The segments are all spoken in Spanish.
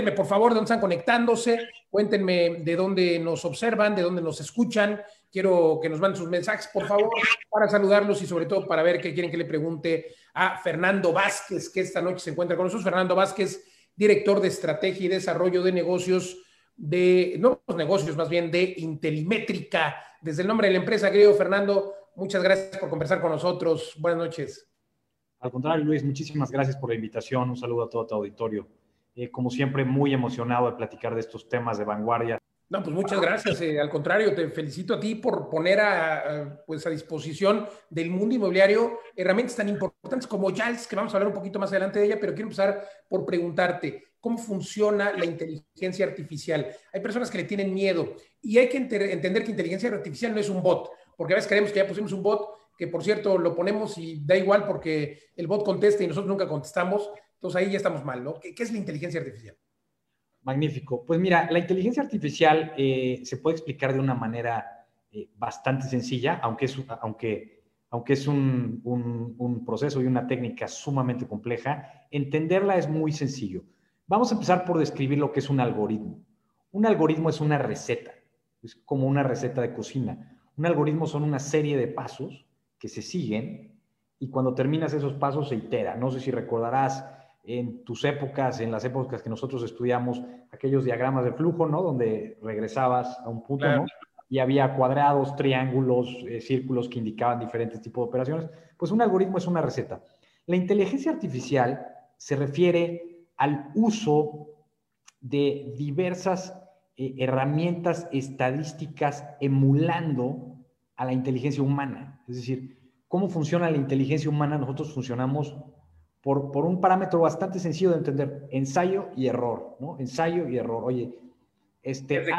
cuéntenme por favor de dónde están conectándose, cuéntenme de dónde nos observan, de dónde nos escuchan. Quiero que nos manden sus mensajes, por favor, para saludarlos y sobre todo para ver qué quieren que le pregunte a Fernando Vázquez, que esta noche se encuentra con nosotros. Fernando Vázquez, director de estrategia y desarrollo de negocios de nuevos negocios, más bien de Intelimétrica. Desde el nombre de la empresa, querido Fernando, muchas gracias por conversar con nosotros. Buenas noches. Al contrario, Luis, muchísimas gracias por la invitación. Un saludo a todo tu auditorio. Eh, como siempre, muy emocionado de platicar de estos temas de vanguardia. No, pues muchas gracias. Eh, al contrario, te felicito a ti por poner a, pues a disposición del mundo inmobiliario herramientas tan importantes como JALS, que vamos a hablar un poquito más adelante de ella, pero quiero empezar por preguntarte, cómo funciona la inteligencia artificial. Hay personas que le tienen miedo y hay que entender que inteligencia artificial no es un bot, porque a veces creemos que ya pusimos un bot, que por cierto lo ponemos y da igual porque el bot contesta y nosotros nunca contestamos, entonces ahí ya estamos mal, ¿no? ¿Qué, es la inteligencia artificial? Magnífico. Pues mira, la inteligencia artificial eh, se puede explicar de una manera eh, bastante sencilla, aunque es, aunque, aunque es un, un proceso y una técnica sumamente compleja. Entenderla es muy sencillo. Vamos a empezar por describir lo que es un algoritmo. Un algoritmo es una receta, es como una receta de cocina. Un algoritmo son una serie de pasos que se siguen y cuando terminas esos pasos se itera. No sé si recordarás en tus épocas, en las épocas que nosotros estudiamos, aquellos diagramas de flujo, ¿no? Donde regresabas a un punto, ¿no? Y había cuadrados, triángulos, eh, círculos que indicaban diferentes tipos de operaciones. Pues un algoritmo es una receta. La inteligencia artificial se refiere al uso de diversas eh, herramientas estadísticas emulando a la inteligencia humana. Es decir, ¿cómo funciona la inteligencia humana? Nosotros funcionamos por, por, un parámetro bastante sencillo de entender, ensayo y error, ¿no? Ensayo y error. Oye, este... A,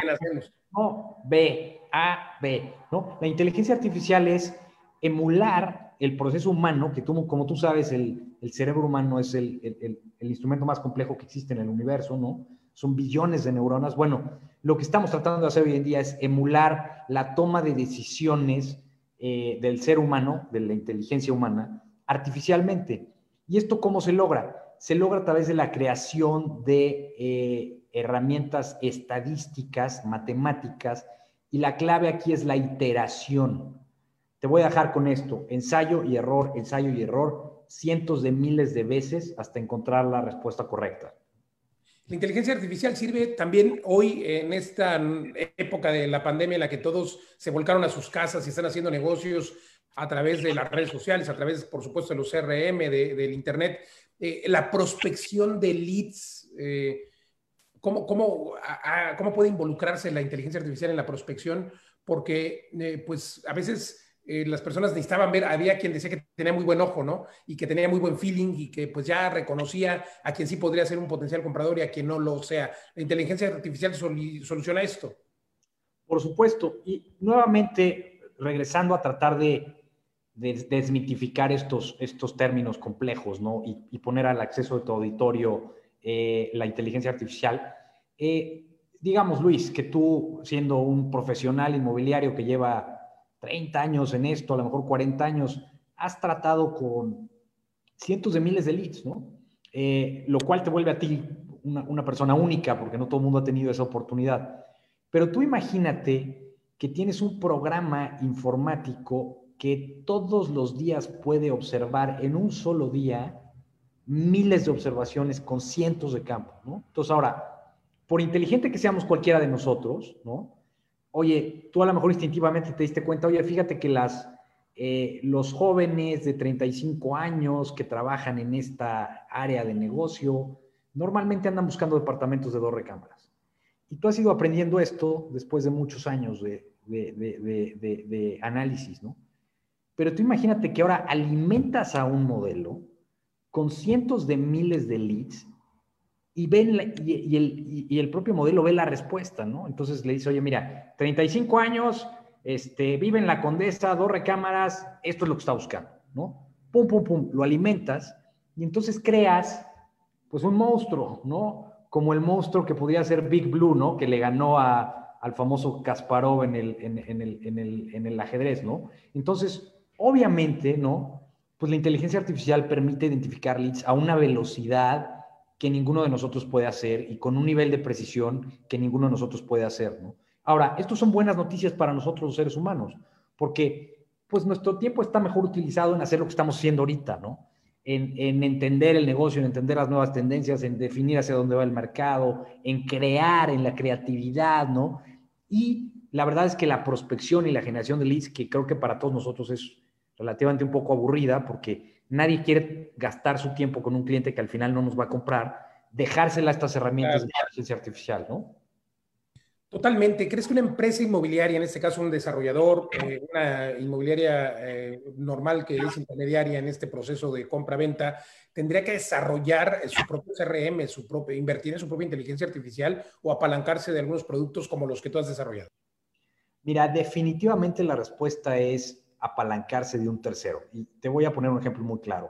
no, B, A, B, ¿no? La inteligencia artificial es emular el proceso humano, que tú, como tú sabes, el, el cerebro humano es el, el, el, instrumento más complejo que existe en el universo, ¿no? Son billones de neuronas. Bueno, lo que estamos tratando de hacer hoy en día es emular la toma de decisiones eh, del ser humano, de la inteligencia humana, artificialmente. ¿Y esto cómo se logra? Se logra a través de la creación de eh, herramientas estadísticas, matemáticas, y la clave aquí es la iteración. Te voy a dejar con esto, ensayo y error, ensayo y error cientos de miles de veces hasta encontrar la respuesta correcta. La inteligencia artificial sirve también hoy en esta época de la pandemia en la que todos se volcaron a sus casas y están haciendo negocios a través de las redes sociales, a través, por supuesto, de los CRM, del Internet. Eh, la prospección de leads, eh, ¿cómo, cómo, ¿cómo, puede involucrarse la inteligencia artificial en la prospección? Porque, eh, pues, a veces las personas necesitaban ver, había quien decía que tenía muy buen ojo, ¿no? Y que tenía muy buen feeling y que pues ya reconocía a quien sí podría ser un potencial comprador y a quien no lo sea. La inteligencia artificial soluciona esto. Por supuesto. Y nuevamente, regresando a tratar de, desmitificar estos, estos términos complejos, ¿no? Y, poner al acceso de tu auditorio eh, la inteligencia artificial. Eh, digamos, Luis, que tú, siendo un profesional inmobiliario que lleva 30 años en esto, a lo mejor 40 años, has tratado con cientos de miles de leads, ¿no? Eh, lo cual te vuelve a ti una, persona única, porque no todo el mundo ha tenido esa oportunidad. Pero tú imagínate que tienes un programa informático que todos los días puede observar en un solo día miles de observaciones con cientos de campos, ¿no? Entonces ahora, por inteligente que seamos cualquiera de nosotros, ¿no? oye, tú a lo mejor instintivamente te diste cuenta, oye, fíjate que las, eh, los jóvenes de 35 años que trabajan en esta área de negocio, normalmente andan buscando departamentos de dos recámaras. Y tú has ido aprendiendo esto después de muchos años de, de análisis, ¿no? Pero tú imagínate que ahora alimentas a un modelo con cientos de miles de leads y, y, el, y, el, propio modelo ve la respuesta, ¿no? Entonces le dice, oye, mira, 35 años, este, vive en la Condesa, dos recámaras, esto es lo que está buscando, ¿no? Pum, pum, pum, lo alimentas y entonces creas, pues, un monstruo, ¿no? Como el monstruo que podría ser Big Blue, ¿no? Que le ganó a, al famoso Kasparov en el, en, el, en, el, en el ajedrez, ¿no? Entonces, obviamente, ¿no? Pues la inteligencia artificial permite identificar leads a una velocidad que ninguno de nosotros puede hacer y con un nivel de precisión que ninguno de nosotros puede hacer, ¿no? Ahora, estos son buenas noticias para nosotros los seres humanos, porque pues nuestro tiempo está mejor utilizado en hacer lo que estamos haciendo ahorita, ¿no? En, en, entender el negocio, en entender las nuevas tendencias, en definir hacia dónde va el mercado, en crear, en la creatividad, ¿no? Y la verdad es que la prospección y la generación de leads, que creo que para todos nosotros es relativamente un poco aburrida, porque Nadie quiere gastar su tiempo con un cliente que al final no nos va a comprar, dejársela a estas herramientas de inteligencia artificial, ¿no? Totalmente. ¿Crees que una empresa inmobiliaria, en este caso un desarrollador, eh, una inmobiliaria eh, normal que es intermediaria en este proceso de compra-venta, tendría que desarrollar su propio CRM, su propio, invertir en su propia inteligencia artificial o apalancarse de algunos productos como los que tú has desarrollado? Mira, definitivamente la respuesta es apalancarse de un tercero. Y te voy a poner un ejemplo muy claro.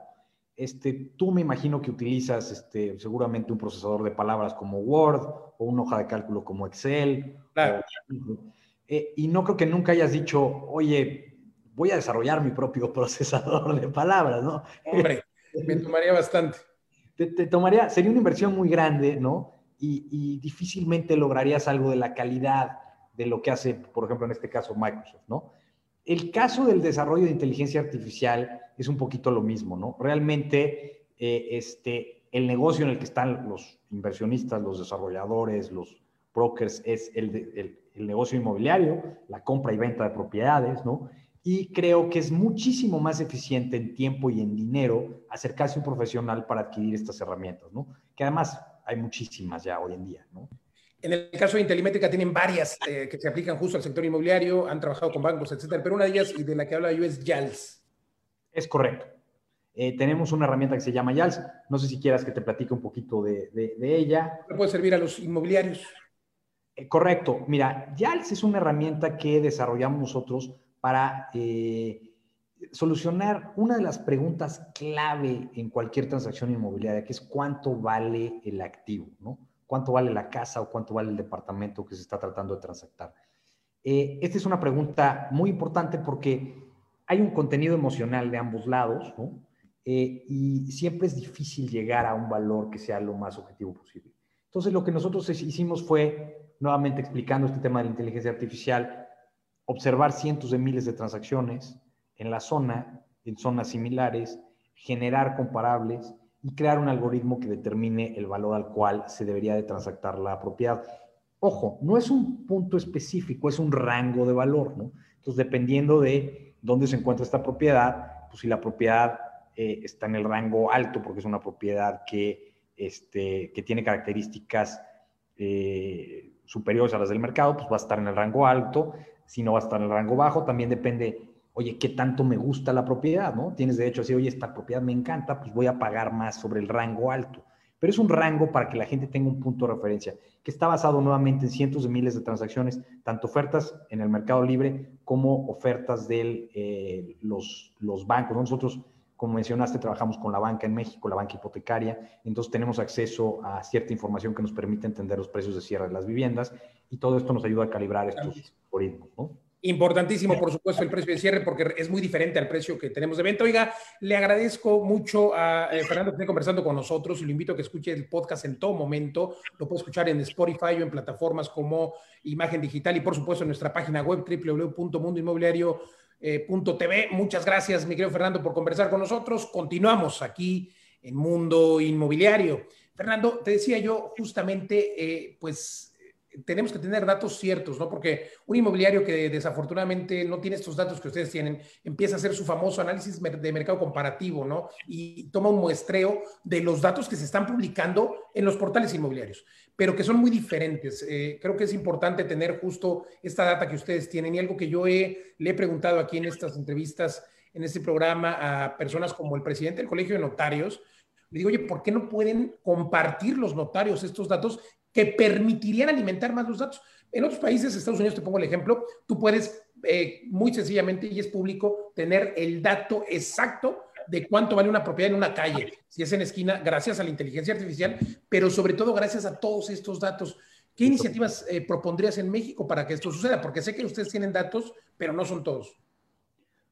Este, tú me imagino que utilizas este, seguramente un procesador de palabras como Word o una hoja de cálculo como Excel. Eh, y no creo que nunca hayas dicho, oye, voy a desarrollar mi propio procesador de palabras, ¿no? Hombre, me tomaría bastante. Te, tomaría, sería una inversión muy grande, ¿no? Y, y, difícilmente lograrías algo de la calidad de lo que hace, por ejemplo, en este caso Microsoft, ¿no? El caso del desarrollo de inteligencia artificial es un poquito lo mismo, ¿no? Realmente, eh, este, el negocio en el que están los inversionistas, los desarrolladores, los brokers, es el, el, negocio inmobiliario, la compra y venta de propiedades, ¿no? Y creo que es muchísimo más eficiente en tiempo y en dinero acercarse a un profesional para adquirir estas herramientas, ¿no? Que además hay muchísimas ya hoy en día, ¿no? En el caso de Intelimétrica tienen varias eh, que se aplican justo al sector inmobiliario, han trabajado con bancos, etcétera, pero una de ellas y de la que habla yo es YALS. Es correcto. Eh, tenemos una herramienta que se llama YALS. No sé si quieras que te platique un poquito de, de, ella. ¿Puede servir a los inmobiliarios? Eh, correcto. Mira, YALS es una herramienta que desarrollamos nosotros para solucionar una de las preguntas clave en cualquier transacción inmobiliaria, que es cuánto vale el activo, ¿no? Cuánto vale la casa o cuánto vale el departamento que se está tratando de transactar. Eh, esta es una pregunta muy importante porque hay un contenido emocional de ambos lados, ¿no? Eh, y siempre es difícil llegar a un valor que sea lo más objetivo posible. Entonces, lo que nosotros hicimos fue, nuevamente explicando este tema de la inteligencia artificial, observar cientos de miles de transacciones en la zona, en zonas similares, generar comparables y crear un algoritmo que determine el valor al cual se debería de transactar la propiedad. Ojo, no es un punto específico, es un rango de valor, ¿no? Entonces, dependiendo de dónde se encuentra esta propiedad, pues si la propiedad eh, está en el rango alto, porque es una propiedad que, este, que tiene características eh, superiores a las del mercado, pues va a estar en el rango alto. Si no va a estar en el rango bajo, también depende oye, ¿qué tanto me gusta la propiedad? ¿no? Tienes derecho a decir, oye, esta propiedad me encanta, pues voy a pagar más sobre el rango alto. Pero es un rango para que la gente tenga un punto de referencia, que está basado nuevamente en cientos de miles de transacciones, tanto ofertas en el mercado libre como ofertas de eh, los, los bancos. Nosotros, como mencionaste, trabajamos con la banca en México, la banca hipotecaria, entonces tenemos acceso a cierta información que nos permite entender los precios de cierre de las viviendas y todo esto nos ayuda a calibrar estos algoritmos. ¿no? Importantísimo, por supuesto, el precio de cierre porque es muy diferente al precio que tenemos de venta. Oiga, le agradezco mucho a eh, Fernando que esté conversando con nosotros y lo invito a que escuche el podcast en todo momento. Lo puede escuchar en Spotify o en plataformas como Imagen Digital y, por supuesto, en nuestra página web www.mundoinmobiliario.tv. Muchas gracias, mi querido Fernando, por conversar con nosotros. Continuamos aquí en Mundo Inmobiliario. Fernando, te decía yo justamente, eh, pues tenemos que tener datos ciertos, ¿no? Porque un inmobiliario que desafortunadamente no tiene estos datos que ustedes tienen, empieza a hacer su famoso análisis de mercado comparativo, ¿no? Y toma un muestreo de los datos que se están publicando en los portales inmobiliarios, pero que son muy diferentes. Eh, creo que es importante tener justo esta data que ustedes tienen y algo que yo he, le he preguntado aquí en estas entrevistas, en este programa, a personas como el presidente del Colegio de Notarios, le digo, oye, ¿por qué no pueden compartir los notarios estos datos que permitirían alimentar más los datos. En otros países, Estados Unidos, te pongo el ejemplo, tú puedes eh, muy sencillamente, y es público, tener el dato exacto de cuánto vale una propiedad en una calle, si es en esquina, gracias a la inteligencia artificial, pero sobre todo gracias a todos estos datos. ¿Qué iniciativas eh, propondrías en México para que esto suceda? Porque sé que ustedes tienen datos, pero no son todos.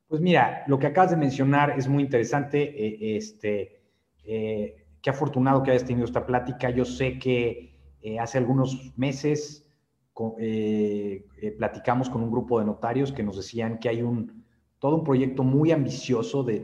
Pues mira, lo que acabas de mencionar es muy interesante. Eh, este, qué afortunado que hayas tenido esta plática. Yo sé que eh, hace algunos meses eh, eh, platicamos con un grupo de notarios que nos decían que hay un, todo un proyecto muy ambicioso de,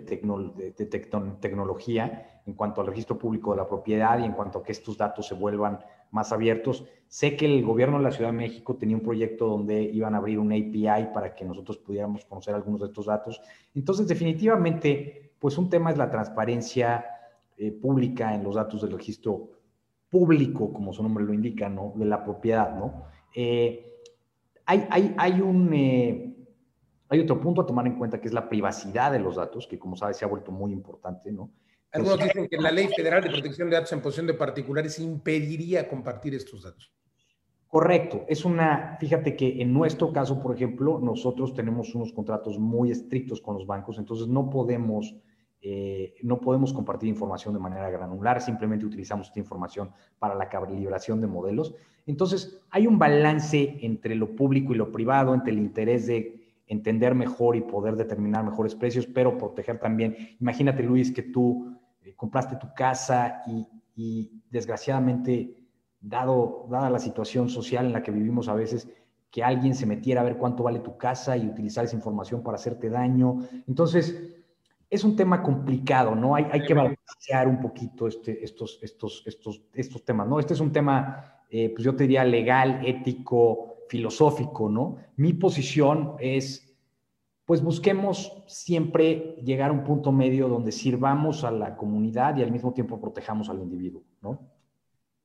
tecnología en cuanto al registro público de la propiedad y en cuanto a que estos datos se vuelvan más abiertos. Sé que el gobierno de la Ciudad de México tenía un proyecto donde iban a abrir un API para que nosotros pudiéramos conocer algunos de estos datos. Entonces, definitivamente, pues un tema es la transparencia pública en los datos del registro público, como su nombre lo indica, ¿no? De la propiedad, ¿no? Eh, hay, hay, hay, un, eh, hay otro punto a tomar en cuenta que es la privacidad de los datos, que como sabes se ha vuelto muy importante, ¿no? Algunos dicen que la Ley Federal de Protección de Datos en Posesión de Particulares impediría compartir estos datos. Correcto, es una, fíjate que en nuestro caso, por ejemplo, nosotros tenemos unos contratos muy estrictos con los bancos, entonces no podemos eh, no podemos compartir información de manera granular, simplemente utilizamos esta información para la calibración de modelos. Entonces, hay un balance entre lo público y lo privado, entre el interés de entender mejor y poder determinar mejores precios, pero proteger también. Imagínate, Luis, que tú eh, compraste tu casa y, desgraciadamente, dado, dada la situación social en la que vivimos a veces, que alguien se metiera a ver cuánto vale tu casa y utilizar esa información para hacerte daño. Entonces, es un tema complicado, ¿no? Hay, hay que balancear un poquito este, estos, estos, estos, estos temas, ¿no? Este es un tema, eh, pues yo te diría, legal, ético, filosófico, ¿no? Mi posición es, pues busquemos siempre llegar a un punto medio donde sirvamos a la comunidad y al mismo tiempo protejamos al individuo, ¿no?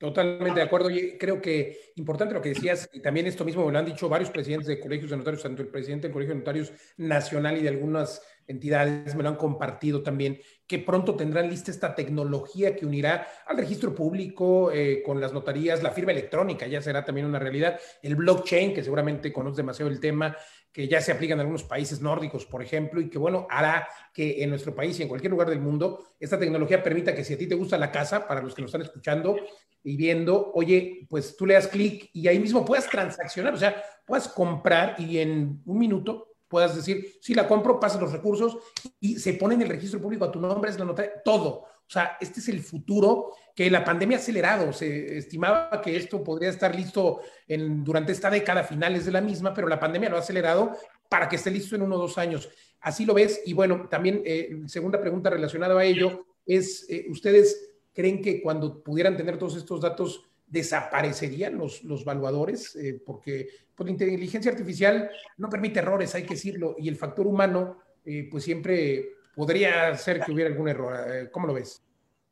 Totalmente de acuerdo. Y creo que importante lo que decías, y también esto mismo me lo han dicho varios presidentes de colegios de notarios, tanto el presidente del Colegio de Notarios Nacional y de algunas entidades me lo han compartido también, que pronto tendrán lista esta tecnología que unirá al registro público eh, con las notarías, la firma electrónica ya será también una realidad, el blockchain, que seguramente conoce demasiado el tema, que ya se aplica en algunos países nórdicos, por ejemplo, y que, bueno, hará que en nuestro país y en cualquier lugar del mundo esta tecnología permita que si a ti te gusta la casa, para los que nos están escuchando y viendo, oye, pues tú le das clic y ahí mismo puedas transaccionar, o sea, puedas comprar y en un minuto puedas decir, si la compro, pasa los recursos y se pone en el registro público a tu nombre, es la nota, todo. O sea, este es el futuro que la pandemia ha acelerado. Se estimaba que esto podría estar listo en, durante esta década, finales de la misma, pero la pandemia lo ha acelerado para que esté listo en uno o dos años. Así lo ves. Y bueno, también, eh, segunda pregunta relacionada a ello, es, eh, ¿ustedes creen que cuando pudieran tener todos estos datos desaparecerían los, los valuadores, eh, porque pues, la inteligencia artificial no permite errores, hay que decirlo, y el factor humano, eh, pues siempre podría ser que hubiera algún error. Eh, ¿Cómo lo ves?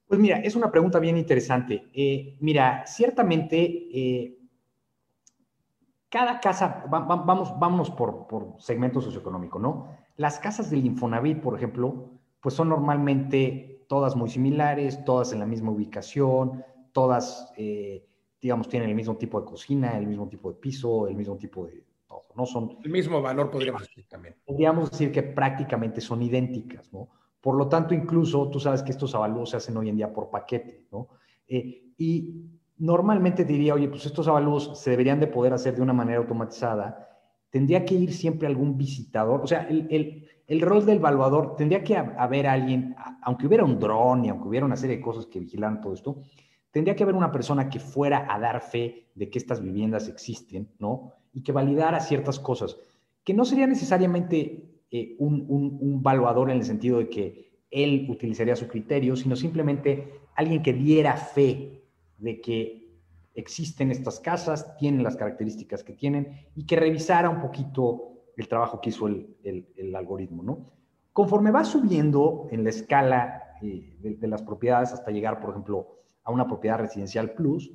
Pues mira, es una pregunta bien interesante. mira, ciertamente, cada casa, vamos, vámonos por, por segmento socioeconómico, ¿no? Las casas del Infonavit, por ejemplo, pues son normalmente todas muy similares, todas en la misma ubicación, todas digamos, tienen el mismo tipo de cocina, el mismo tipo de piso, el mismo tipo de todo, ¿no? Son... El mismo valor, podríamos decir también. Podríamos decir que prácticamente son idénticas, ¿no? Por lo tanto, incluso tú sabes que estos avalúos se hacen hoy en día por paquete, ¿no? Eh, y normalmente diría, oye, pues estos avalúos se deberían de poder hacer de una manera automatizada. Tendría que ir siempre algún visitador, o sea, el, el, el rol del evaluador, tendría que haber alguien, aunque hubiera un dron y aunque hubiera una serie de cosas que vigilan todo esto, tendría que haber una persona que fuera a dar fe de que estas viviendas existen, ¿no? Y que validara ciertas cosas, que no sería necesariamente eh, un, un, un valuador en el sentido de que él utilizaría su criterio, sino simplemente alguien que diera fe de que existen estas casas, tienen las características que tienen y que revisara un poquito el trabajo que hizo el, el, algoritmo, ¿no? Conforme va subiendo en la escala eh, de, de, las propiedades hasta llegar, por ejemplo, a una propiedad residencial plus,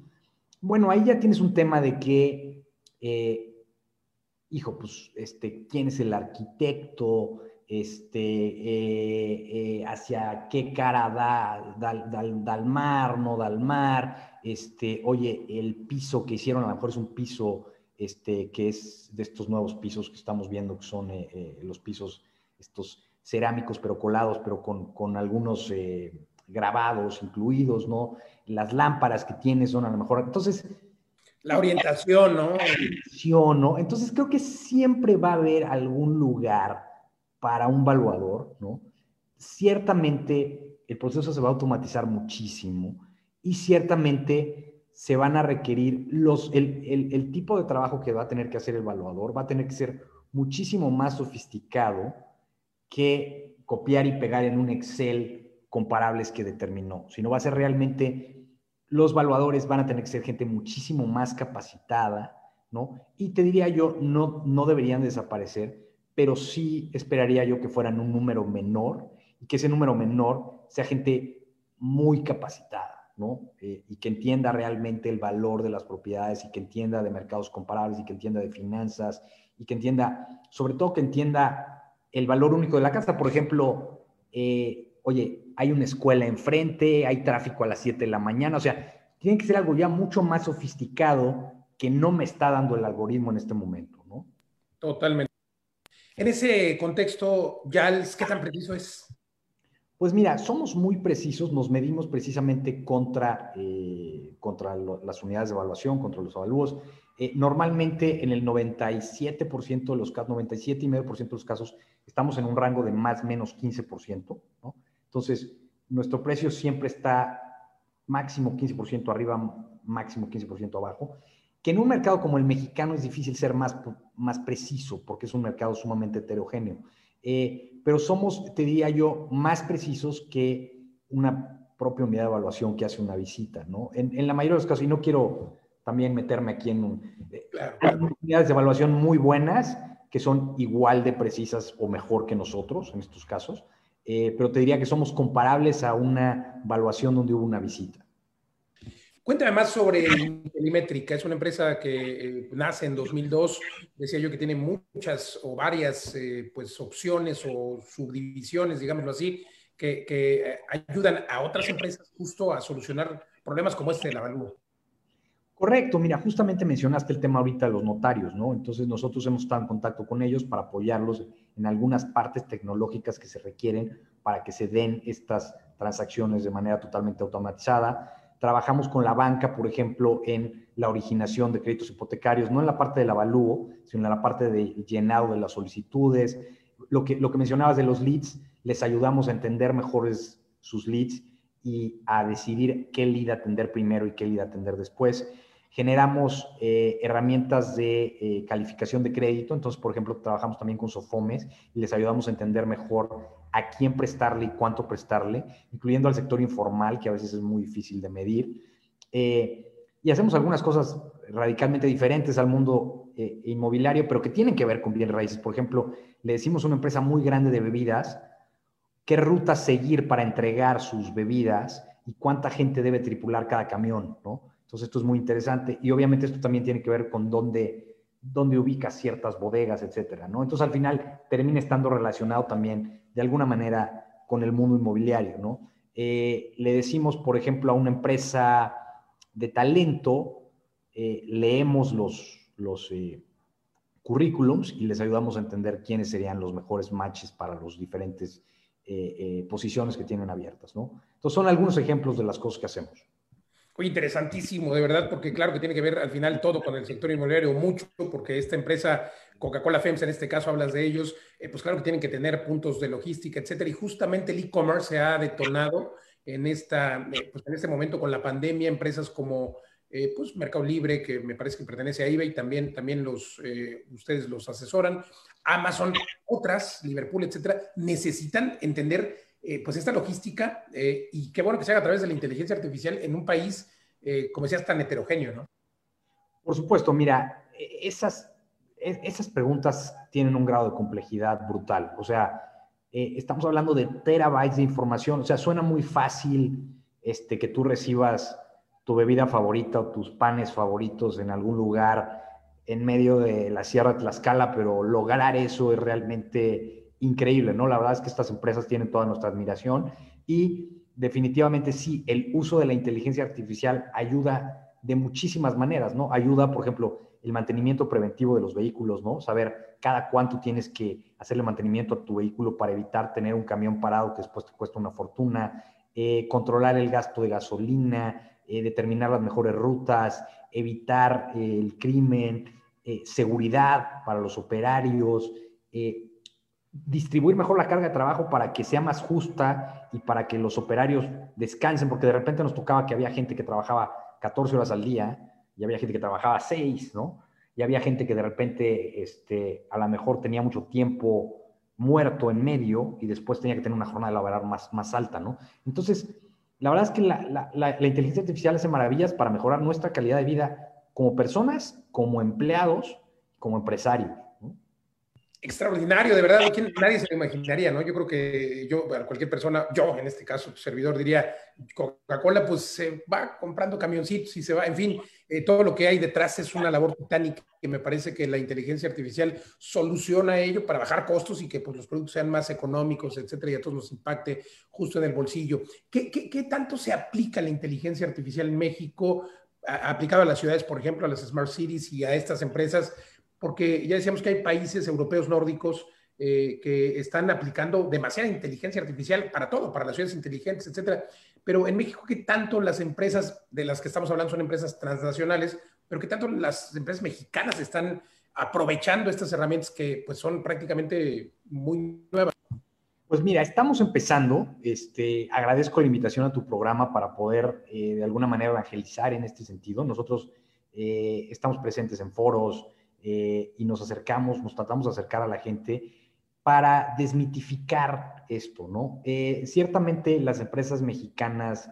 bueno, ahí ya tienes un tema de que, eh, hijo, pues, este, quién es el arquitecto, este, eh, eh, hacia qué cara da, da, al mar, no da mar, este, oye, el piso que hicieron a lo mejor es un piso este, que es de estos nuevos pisos que estamos viendo, que son los pisos, estos cerámicos, pero colados, pero con, con algunos grabados incluidos, ¿no? Las lámparas que tienes son a lo mejor. Entonces. La orientación, ¿no? La orientación, ¿no? Entonces creo que siempre va a haber algún lugar para un valuador, ¿no? Ciertamente el proceso se va a automatizar muchísimo y ciertamente se van a requerir los, el, tipo de trabajo que va a tener que hacer el evaluador, va a tener que ser muchísimo más sofisticado que copiar y pegar en un Excel comparables que determinó, sino va a ser realmente, los evaluadores van a tener que ser gente muchísimo más capacitada, ¿no? Y te diría yo, no, no deberían desaparecer, pero sí esperaría yo que fueran un número menor y que ese número menor sea gente muy capacitada, ¿no? Eh, y que entienda realmente el valor de las propiedades y que entienda de mercados comparables y que entienda de finanzas y que entienda, sobre todo que entienda el valor único de la casa. Por ejemplo, eh, oye, hay una escuela enfrente, hay tráfico a las 7 de la mañana, o sea, tiene que ser algo ya mucho más sofisticado que no me está dando el algoritmo en este momento, ¿no? Totalmente. En ese contexto, Yals, ¿qué tan preciso es? Pues mira, somos muy precisos, nos medimos precisamente contra, eh, contra las unidades de evaluación, contra los avalúos. Eh, normalmente en el 97% de los casos, 97,5% de los casos, estamos en un rango de más o menos 15%, ¿no? Entonces, nuestro precio siempre está máximo 15% arriba, máximo 15% abajo que en un mercado como el mexicano es difícil ser más, más preciso porque es un mercado sumamente heterogéneo. Eh, pero somos, te diría yo, más precisos que una propia unidad de evaluación que hace una visita, ¿no? En, la mayoría de los casos, y no quiero también meterme aquí en un... Eh, unidades de evaluación muy buenas que son igual de precisas o mejor que nosotros en estos casos, eh, pero te diría que somos comparables a una evaluación donde hubo una visita. Cuéntame más sobre Intelimétrica. Es una empresa que eh, nace en 2002. Decía yo que tiene muchas o varias eh, pues, opciones o subdivisiones, digámoslo así, que, eh, ayudan a otras empresas justo a solucionar problemas como este del avalúo. Correcto, mira, justamente mencionaste el tema ahorita de los notarios, ¿no? Entonces nosotros hemos estado en contacto con ellos para apoyarlos en algunas partes tecnológicas que se requieren para que se den estas transacciones de manera totalmente automatizada Trabajamos con la banca, por ejemplo, en la originación de créditos hipotecarios, no en la parte del avalúo, sino en la parte de llenado de las solicitudes. Lo que, lo que mencionabas de los leads, les ayudamos a entender mejores sus leads y a decidir qué lead atender primero y qué lead atender después. Generamos eh, herramientas de eh, calificación de crédito, entonces, por ejemplo, trabajamos también con Sofomes y les ayudamos a entender mejor a quién prestarle y cuánto prestarle, incluyendo al sector informal, que a veces es muy difícil de medir. Eh, y hacemos algunas cosas radicalmente diferentes al mundo inmobiliario, pero que tienen que ver con bienes raíces. Por ejemplo, le decimos a una empresa muy grande de bebidas qué ruta seguir para entregar sus bebidas y cuánta gente debe tripular cada camión, ¿no? Entonces esto es muy interesante y obviamente esto también tiene que ver con dónde, dónde ubicas ciertas bodegas, etcétera, ¿no? Entonces al final termina estando relacionado también de alguna manera con el mundo inmobiliario, ¿no? Eh, le decimos, por ejemplo, a una empresa de talento, eh, leemos los, los eh, currículums y les ayudamos a entender quiénes serían los mejores matches para las diferentes posiciones que tienen abiertas, ¿no? Entonces son algunos ejemplos de las cosas que hacemos. Oye, interesantísimo, de verdad, porque claro que tiene que ver al final todo con el sector inmobiliario, mucho, porque esta empresa, Coca-Cola FEMS en este caso, hablas de ellos, eh, pues claro que tienen que tener puntos de logística, etcétera. Y justamente el e-commerce se ha detonado en, esta, eh, pues en este momento con la pandemia, empresas como eh, pues Mercado Libre, que me parece que pertenece a eBay, también, también los, ustedes los asesoran, Amazon, otras, Liverpool, etcétera, necesitan entender eh, pues esta logística eh, y qué bueno que se haga a través de la inteligencia artificial en un país, eh, como decías, tan heterogéneo, ¿no? Por supuesto, mira, e, esas, e, esas preguntas tienen un grado de complejidad brutal. O sea, estamos hablando de terabytes de información. O sea, suena muy fácil este, que tú recibas tu bebida favorita o tus panes favoritos en algún lugar en medio de la Sierra de Tlaxcala, pero lograr eso es realmente increíble, ¿no? La verdad es que estas empresas tienen toda nuestra admiración y definitivamente sí, el uso de la inteligencia artificial ayuda de muchísimas maneras, ¿no? Ayuda, por ejemplo, el mantenimiento preventivo de los vehículos, ¿no? Saber cada cuánto tienes que hacerle mantenimiento a tu vehículo para evitar tener un camión parado que después te cuesta una fortuna, eh, controlar el gasto de gasolina, eh, determinar las mejores rutas, evitar eh, el crimen, seguridad para los operarios, distribuir mejor la carga de trabajo para que sea más justa y para que los operarios descansen, porque de repente nos tocaba que había gente que trabajaba 14 horas al día y había gente que trabajaba 6, ¿no? Y había gente que de repente este, a lo mejor tenía mucho tiempo muerto en medio y después tenía que tener una jornada laboral más, más alta, ¿no? Entonces, la verdad es que la, la inteligencia artificial hace maravillas para mejorar nuestra calidad de vida como personas, como empleados, como empresarios extraordinario, de verdad, nadie se lo imaginaría, ¿no? Yo creo que yo, cualquier persona, yo en este caso, servidor, diría, Coca-Cola pues se va comprando camioncitos y se va, en fin, eh, todo lo que hay detrás es una labor titánica que me parece que la inteligencia artificial soluciona ello para bajar costos y que pues, los productos sean más económicos, etcétera, y a todos nos impacte justo en el bolsillo. ¿Qué, qué, tanto se aplica la inteligencia artificial en México, aplicado a las ciudades, por ejemplo, a las smart cities y a estas empresas? Porque ya decíamos que hay países europeos nórdicos eh, que están aplicando demasiada inteligencia artificial para todo, para las ciudades inteligentes, etcétera. Pero en México, ¿qué tanto las empresas de las que estamos hablando son empresas transnacionales, pero qué tanto las empresas mexicanas están aprovechando estas herramientas que pues, son prácticamente muy nuevas? Pues mira, estamos empezando. Este, agradezco la invitación a tu programa para poder eh, de alguna manera evangelizar en este sentido. Nosotros eh, estamos presentes en foros, eh, y nos acercamos, nos tratamos de acercar a la gente para desmitificar esto, ¿no? Eh, ciertamente las empresas mexicanas,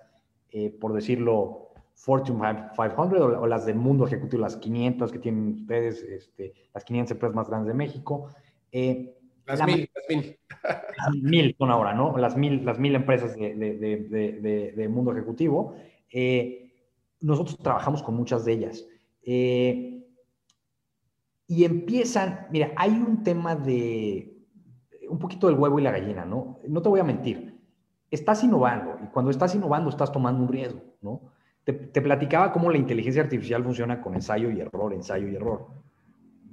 eh, por decirlo, Fortune 500 o, las del mundo ejecutivo, las 500 que tienen ustedes, este, las 500 empresas más grandes de México. las mil, las mil. Las mil son ahora, ¿no? Las mil, las mil empresas de, de, de, de mundo ejecutivo. nosotros trabajamos con muchas de ellas. Eh, y empiezan, mira, hay un tema de un poquito del huevo y la gallina, ¿no? No te voy a mentir. Estás innovando y cuando estás innovando estás tomando un riesgo, ¿no? Te, platicaba cómo la inteligencia artificial funciona con ensayo y error, ensayo y error.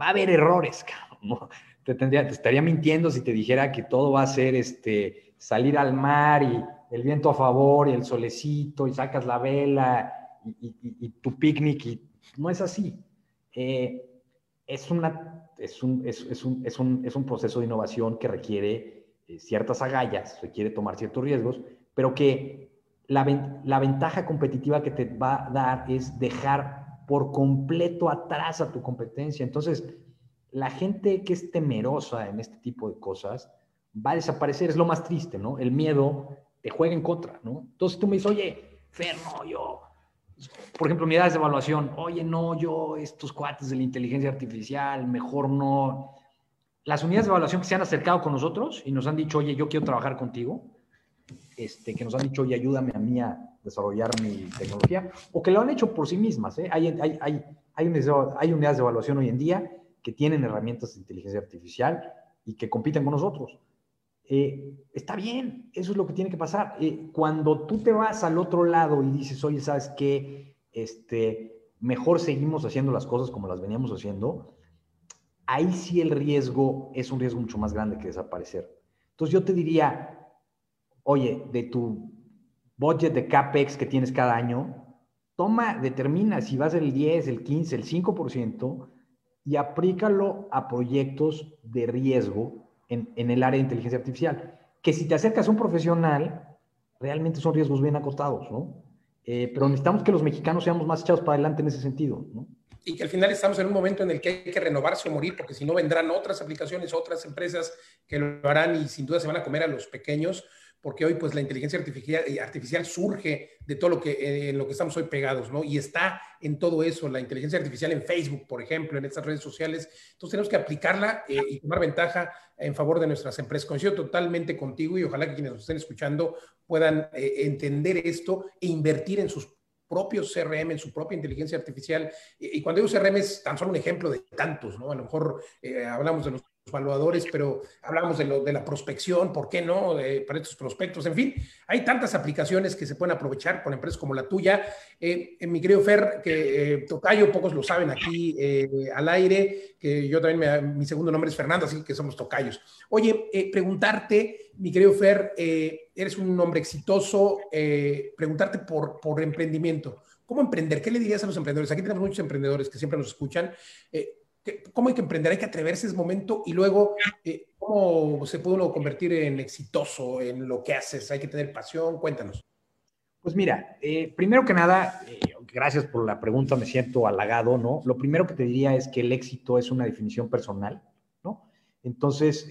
Va a haber errores, cabrón, ¿no? Te, tendría, te estaría mintiendo si te dijera que todo va a ser este, salir al mar y el viento a favor y el solecito y sacas la vela y, y tu picnic y no es así. Eh, es, una, es, un, es, es, un, es, un, es un proceso de innovación que requiere eh, ciertas agallas, requiere tomar ciertos riesgos, pero que la, la ventaja competitiva que te va a dar es dejar por completo atrás a tu competencia. Entonces, la gente que es temerosa en este tipo de cosas va a desaparecer, es lo más triste, ¿no? El miedo te juega en contra, ¿no? Entonces tú me dices, oye, Fer, yo, por ejemplo, unidades de evaluación, oye, no, yo, estos cuates de la inteligencia artificial, mejor no. Las unidades de evaluación que se han acercado con nosotros y nos han dicho, oye, yo quiero trabajar contigo, este, que nos han dicho, oye, ayúdame a mí a desarrollar mi tecnología, o que lo han hecho por sí mismas. ¿eh? Hay, hay, hay, hay, unidades de evaluación hoy en día que tienen herramientas de inteligencia artificial y que compiten con nosotros. Eh, está bien, eso es lo que tiene que pasar. Eh, cuando tú te vas al otro lado y dices, oye, ¿sabes qué? Este, mejor seguimos haciendo las cosas como las veníamos haciendo, ahí sí el riesgo es un riesgo mucho más grande que desaparecer. Entonces yo te diría, oye, de tu budget de CAPEX que tienes cada año, toma, determina si va a ser el 10, el 15, el 5% y aplícalo a proyectos de riesgo en, el área de inteligencia artificial. Que si te acercas a un profesional, realmente son riesgos bien acotados, ¿no? Eh, pero necesitamos que los mexicanos seamos más echados para adelante en ese sentido, ¿no? Y que al final estamos en un momento en el que hay que renovarse o morir, porque si no vendrán otras aplicaciones, otras empresas que lo harán y sin duda se van a comer a los pequeños porque hoy pues la inteligencia artificial, eh, artificial surge de todo lo que, eh, en lo que estamos hoy pegados, ¿no? Y está en todo eso, la inteligencia artificial en Facebook, por ejemplo, en estas redes sociales. Entonces tenemos que aplicarla eh, y tomar ventaja en favor de nuestras empresas. Coincido totalmente contigo y ojalá que quienes nos estén escuchando puedan entender esto e invertir en sus propios CRM, en su propia inteligencia artificial. Y, cuando digo CRM es tan solo un ejemplo de tantos, ¿no? A lo mejor hablamos de los evaluadores, pero hablamos de, de la prospección, ¿por qué no? para estos prospectos, en fin, hay tantas aplicaciones que se pueden aprovechar con empresas como la tuya. Eh, mi querido Fer, que eh, Tocayo, pocos lo saben aquí eh, al aire, que yo también, mi segundo nombre es Fernando, así que somos Tocayos. Oye, preguntarte, mi querido Fer, eres un hombre exitoso, preguntarte por, por emprendimiento. ¿Cómo emprender? ¿Qué le dirías a los emprendedores? Aquí tenemos muchos emprendedores que siempre nos escuchan ¿Cómo hay que emprender? Hay que atreverse ese momento y luego, eh, ¿cómo se puede uno convertir en exitoso en lo que haces? Hay que tener pasión. Cuéntanos. Pues mira, eh, primero que nada, eh, gracias por la pregunta, me siento halagado, ¿no? Lo primero que te diría es que el éxito es una definición personal, ¿no? Entonces,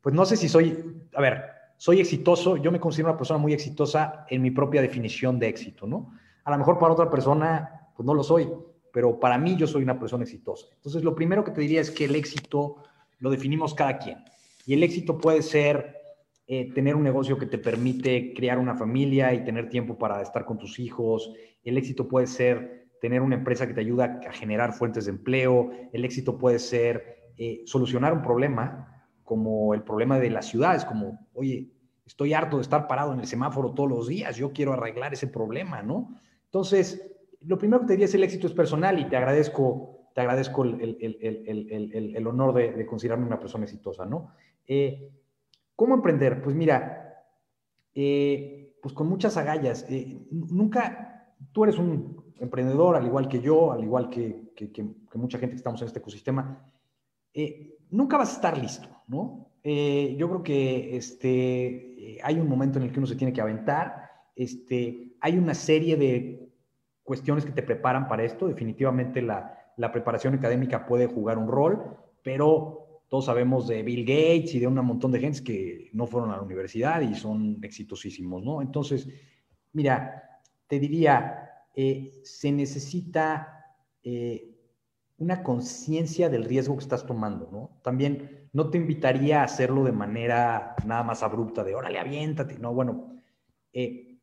pues no sé si soy, a ver, soy exitoso, yo me considero una persona muy exitosa en mi propia definición de éxito, ¿no? A lo mejor para otra persona, pues no lo soy, pero para mí yo soy una persona exitosa. Entonces, lo primero que te diría es que el éxito lo definimos cada quien. Y el éxito puede ser eh, tener un negocio que te permite crear una familia y tener tiempo para estar con tus hijos. El éxito puede ser tener una empresa que te ayuda a generar fuentes de empleo. El éxito puede ser eh, solucionar un problema como el problema de las ciudades, como, oye, estoy harto de estar parado en el semáforo todos los días, yo quiero arreglar ese problema, ¿no? Entonces, lo primero que te diría es el éxito es personal y te agradezco, te agradezco el, honor de, considerarme una persona exitosa, ¿no? Eh, ¿Cómo emprender? Pues mira, eh, pues con muchas agallas. Eh, nunca, tú eres un emprendedor, al igual que yo, al igual que, mucha gente que estamos en este ecosistema, nunca vas a estar listo, ¿no? yo creo que este, hay un momento en el que uno se tiene que aventar, este, hay una serie de cuestiones que te preparan para esto. Definitivamente la, preparación académica puede jugar un rol, pero todos sabemos de Bill Gates y de un montón de gente que no fueron a la universidad y son exitosísimos, ¿no? Entonces, mira, te diría, eh, se necesita eh, una conciencia del riesgo que estás tomando, ¿no? También no te invitaría a hacerlo de manera nada más abrupta, de órale, aviéntate, no, bueno, eh,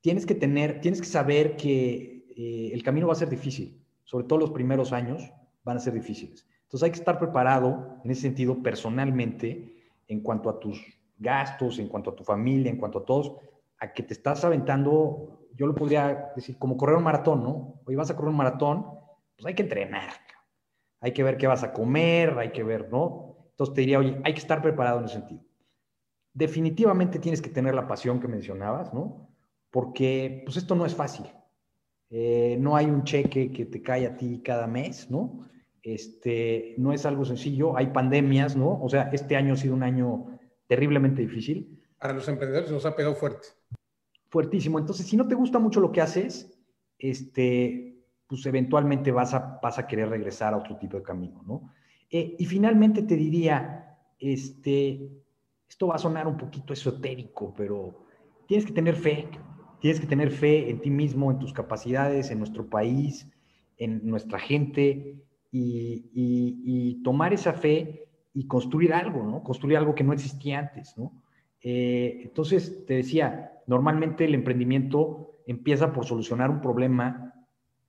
tienes que tener, tienes que saber que eh, el camino va a ser difícil, sobre todo los primeros años van a ser difíciles. Entonces hay que estar preparado en ese sentido personalmente en cuanto a tus gastos, en cuanto a tu familia, en cuanto a todos, a que te estás aventando, yo lo podría decir, como correr un maratón, ¿no? Hoy vas a correr un maratón, pues hay que entrenar, hay que ver qué vas a comer, hay que ver, ¿no? Entonces te diría, oye, hay que estar preparado en ese sentido. Definitivamente tienes que tener la pasión que mencionabas, ¿no? Porque pues esto no es fácil. Eh, no hay un cheque que te cae a ti cada mes, ¿no? Este, no es algo sencillo, hay pandemias, ¿no? O sea, este año ha sido un año terriblemente difícil. Para los emprendedores nos ha pegado fuerte. Fuertísimo. Entonces, si no te gusta mucho lo que haces, este, pues eventualmente vas a, vas a querer regresar a otro tipo de camino, ¿no? Eh, y finalmente te diría, este, esto va a sonar un poquito esotérico, pero tienes que tener fe, Tienes que tener fe en ti mismo, en tus capacidades, en nuestro país, en nuestra gente y, tomar esa fe y construir algo, ¿no? Construir algo que no existía antes, ¿no? Eh, entonces, te decía, normalmente el emprendimiento empieza por solucionar un problema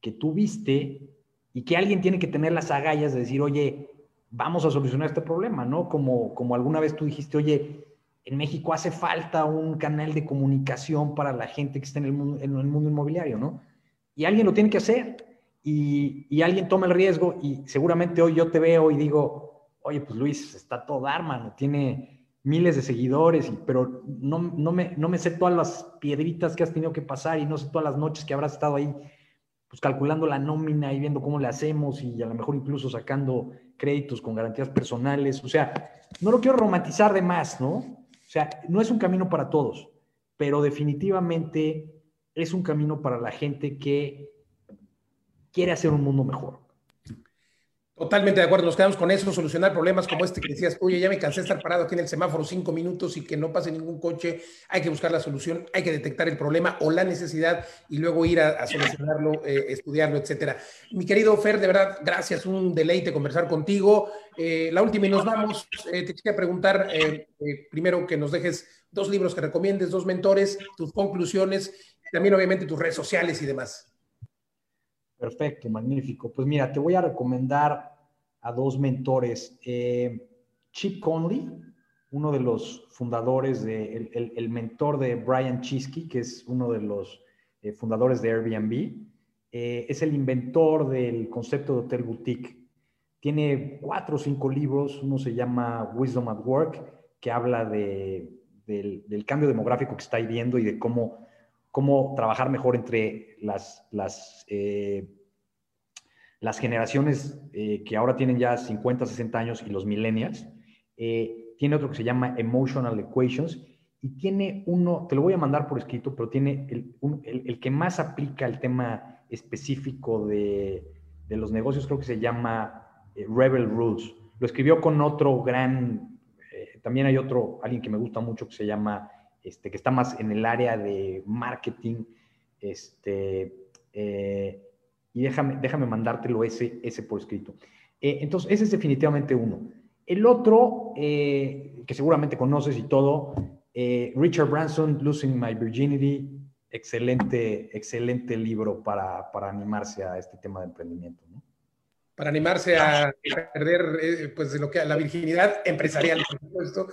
que tú viste y que alguien tiene que tener las agallas de decir, oye, vamos a solucionar este problema, ¿no? Como, como alguna vez tú dijiste, oye, en México hace falta un canal de comunicación para la gente que está en el mundo, en el mundo inmobiliario, ¿no? Y alguien lo tiene que hacer y, alguien toma el riesgo y seguramente hoy yo te veo y digo, oye, pues Luis está todo arma, tiene miles de seguidores, pero no, no, me, no me sé todas las piedritas que has tenido que pasar y no sé todas las noches que habrás estado ahí pues calculando la nómina y viendo cómo le hacemos y a lo mejor incluso sacando créditos con garantías personales. O sea, no lo quiero romantizar de más, ¿no? Sea, no es un camino para todos, pero definitivamente es un camino para la gente que quiere hacer un mundo mejor. Totalmente de acuerdo, nos quedamos con eso, solucionar problemas como este que decías, oye, ya me cansé de estar parado aquí en el semáforo cinco minutos y que no pase ningún coche, hay que buscar la solución, hay que detectar el problema o la necesidad y luego ir a, solucionarlo, eh, estudiarlo, etcétera. Mi querido Fer, de verdad, gracias, un deleite conversar contigo. Eh, la última y nos vamos, eh, te quería preguntar, primero que nos dejes dos libros que recomiendes, dos mentores, tus conclusiones, también obviamente tus redes sociales y demás. Perfecto, magnífico. Pues mira, te voy a recomendar a dos mentores. Eh, Chip Conley, uno de los fundadores, de, el, mentor de Brian Chesky, que es uno de los eh, fundadores de Airbnb. Eh, es el inventor del concepto de hotel boutique. Tiene cuatro o cinco libros. Uno se llama Wisdom at Work, que habla de, del, del, cambio demográfico que está viendo y de cómo cómo trabajar mejor entre las, las, eh, las generaciones eh, que ahora tienen ya 50, 60 años y los millennials. Eh, tiene otro que se llama Emotional Equations y tiene uno, te lo voy a mandar por escrito, pero tiene el, el, que más aplica el tema específico de, de, los negocios, creo que se llama eh, Rebel Rules. Lo escribió con otro gran, también hay otro, alguien que me gusta mucho que se llama, este, que está más en el área de marketing, este, y déjame, déjame mandártelo ese, ese por escrito. Eh, entonces, ese es definitivamente uno. El otro, eh, que seguramente conoces y todo, eh, Richard Branson, Losing My Virginity, excelente, excelente libro para, para, animarse a este tema de emprendimiento. Para animarse a perder pues, lo que, la virginidad empresarial, por supuesto.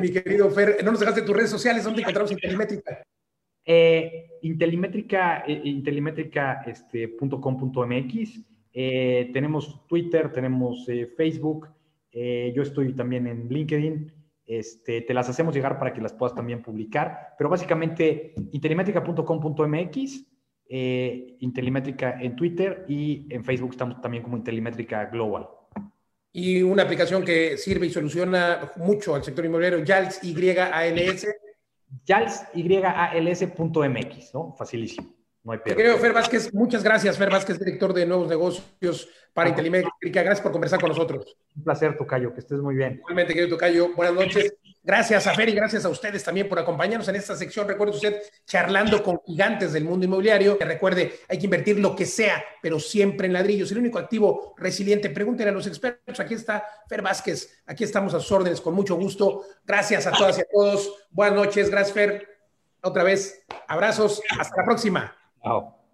mi querido Fer, no nos dejaste tus redes sociales, ¿dónde encontramos Intelimétrica? Eh, Intelimétrica, eh, intelimétrica.com.mx. Este, eh, tenemos Twitter, tenemos eh, Facebook. yo estoy también en LinkedIn. Este, te las hacemos llegar para que las puedas también publicar. Pero básicamente, intelimétrica.com.mx, Intelimétrica en Twitter y en Facebook estamos también como Intelimétrica Global. Y una aplicación que sirve y soluciona mucho al sector inmobiliario, YALS, YALS yalsyals.mx, ¿no? Facilísimo. No hay Querido Fer Vázquez, muchas gracias, Fer Vázquez, director de nuevos negocios para Intelimétrica. Gracias por conversar con nosotros. Un placer, Tocayo, que estés muy bien. Igualmente, querido Tocayo, buenas noches. Gracias a Fer y gracias a ustedes también por acompañarnos en esta sección. Recuerde usted, charlando con gigantes del mundo inmobiliario. Que recuerde, hay que invertir lo que sea, pero siempre en ladrillos. El único activo resiliente, pregúntenle a los expertos. Aquí está Fer Vázquez. Aquí estamos a sus órdenes con mucho gusto. Gracias a todas y a todos. Buenas noches. Gracias, Fer. Otra vez, abrazos. Hasta la próxima. Oh.